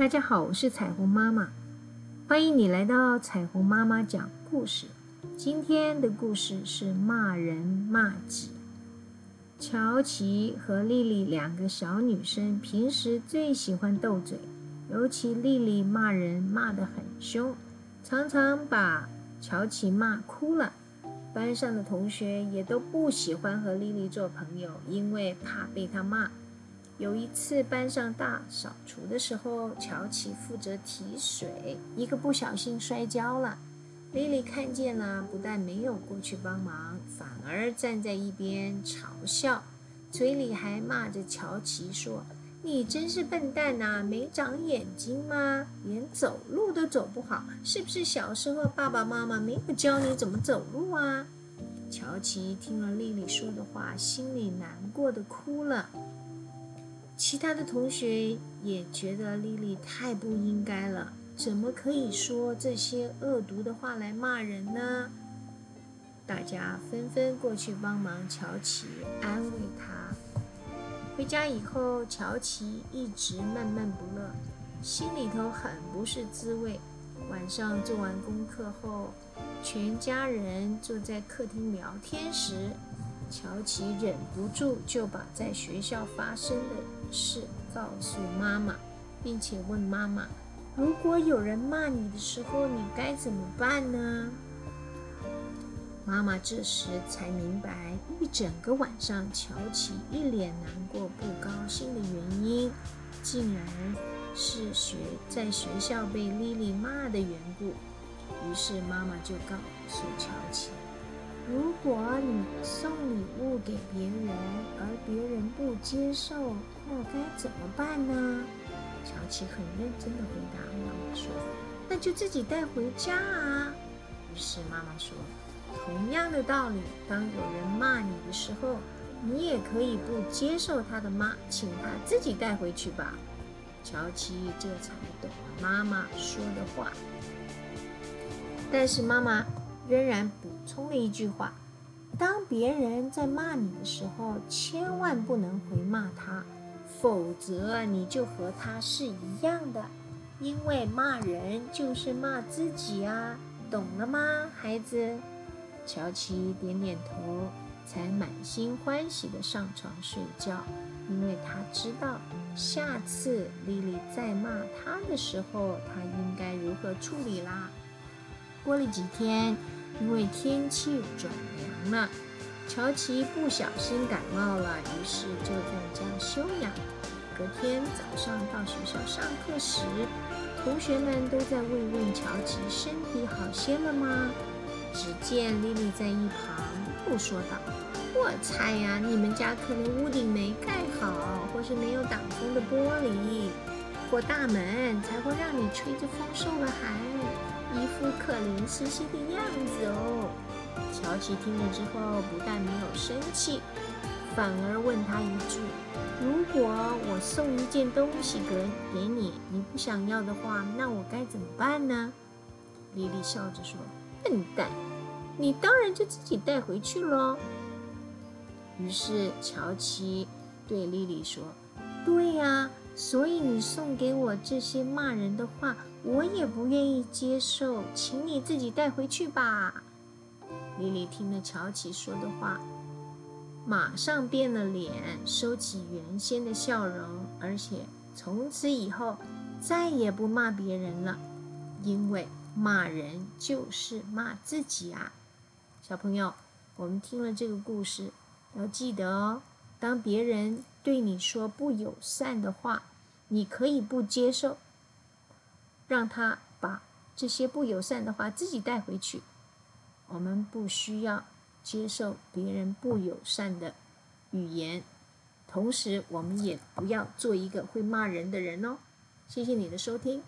大家好，我是彩虹妈妈，欢迎你来到彩虹妈妈讲故事。今天的故事是骂人骂己。乔琪和丽丽两个小女生平时最喜欢斗嘴，尤其丽丽骂人骂得很凶，常常把乔琪骂哭了。班上的同学也都不喜欢和丽丽做朋友，因为怕被她骂。有一次班上大扫除的时候，乔琪负责提水，一个不小心摔跤了。莉莉看见了，不但没有过去帮忙，反而站在一边嘲笑，嘴里还骂着乔琪说：“你真是笨蛋呐，没长眼睛吗？连走路都走不好，是不是小时候爸爸妈妈没有教你怎么走路啊？”乔琪听了莉莉说的话，心里难过的哭了。其他的同学也觉得丽丽太不应该了，怎么可以说这些恶毒的话来骂人呢？大家纷纷过去帮忙乔琪，安慰她。回家以后，乔琪一直闷闷不乐，心里头很不是滋味。晚上做完功课后，全家人坐在客厅聊天时，乔琪忍不住就把在学校发生的。事告诉妈妈，并且问妈妈：“如果有人骂你的时候，你该怎么办呢？”妈妈这时才明白，一整个晚上乔琪一脸难过、不高兴的原因，竟然是学在学校被莉莉骂的缘故。于是妈妈就告诉乔琪。如果你送礼物给别人，而别人不接受，那该怎么办呢？乔琪很认真的回答妈妈说：“那就自己带回家啊。”于是妈妈说：“同样的道理，当有人骂你的时候，你也可以不接受他的骂，请他自己带回去吧。”乔琪这才懂了妈妈说的话，但是妈妈。仍然补充了一句话：当别人在骂你的时候，千万不能回骂他，否则你就和他是一样的。因为骂人就是骂自己啊，懂了吗，孩子？乔琪点点头，才满心欢喜地上床睡觉，因为他知道下次莉莉再骂他的时候，他应该如何处理啦。过了几天。因为天气转凉了，乔奇不小心感冒了，于是就在家休养。隔天早上到学校上课时，同学们都在慰问乔奇身体好些了吗？只见莉莉在一旁不说道：“我猜呀，你们家可能屋顶没盖好，或是没有挡风的玻璃或大门，才会让你吹着风受了寒。”一副可怜兮兮的样子哦。乔琪听了之后，不但没有生气，反而问他一句：“如果我送一件东西给给你，你不想要的话，那我该怎么办呢？”莉莉笑着说：“笨蛋，你当然就自己带回去喽。”于是乔琪对莉莉说：“对呀。”所以你送给我这些骂人的话，我也不愿意接受，请你自己带回去吧。莉莉听了乔琪说的话，马上变了脸，收起原先的笑容，而且从此以后再也不骂别人了，因为骂人就是骂自己啊。小朋友，我们听了这个故事，要记得哦，当别人对你说不友善的话，你可以不接受，让他把这些不友善的话自己带回去。我们不需要接受别人不友善的语言，同时我们也不要做一个会骂人的人哦。谢谢你的收听。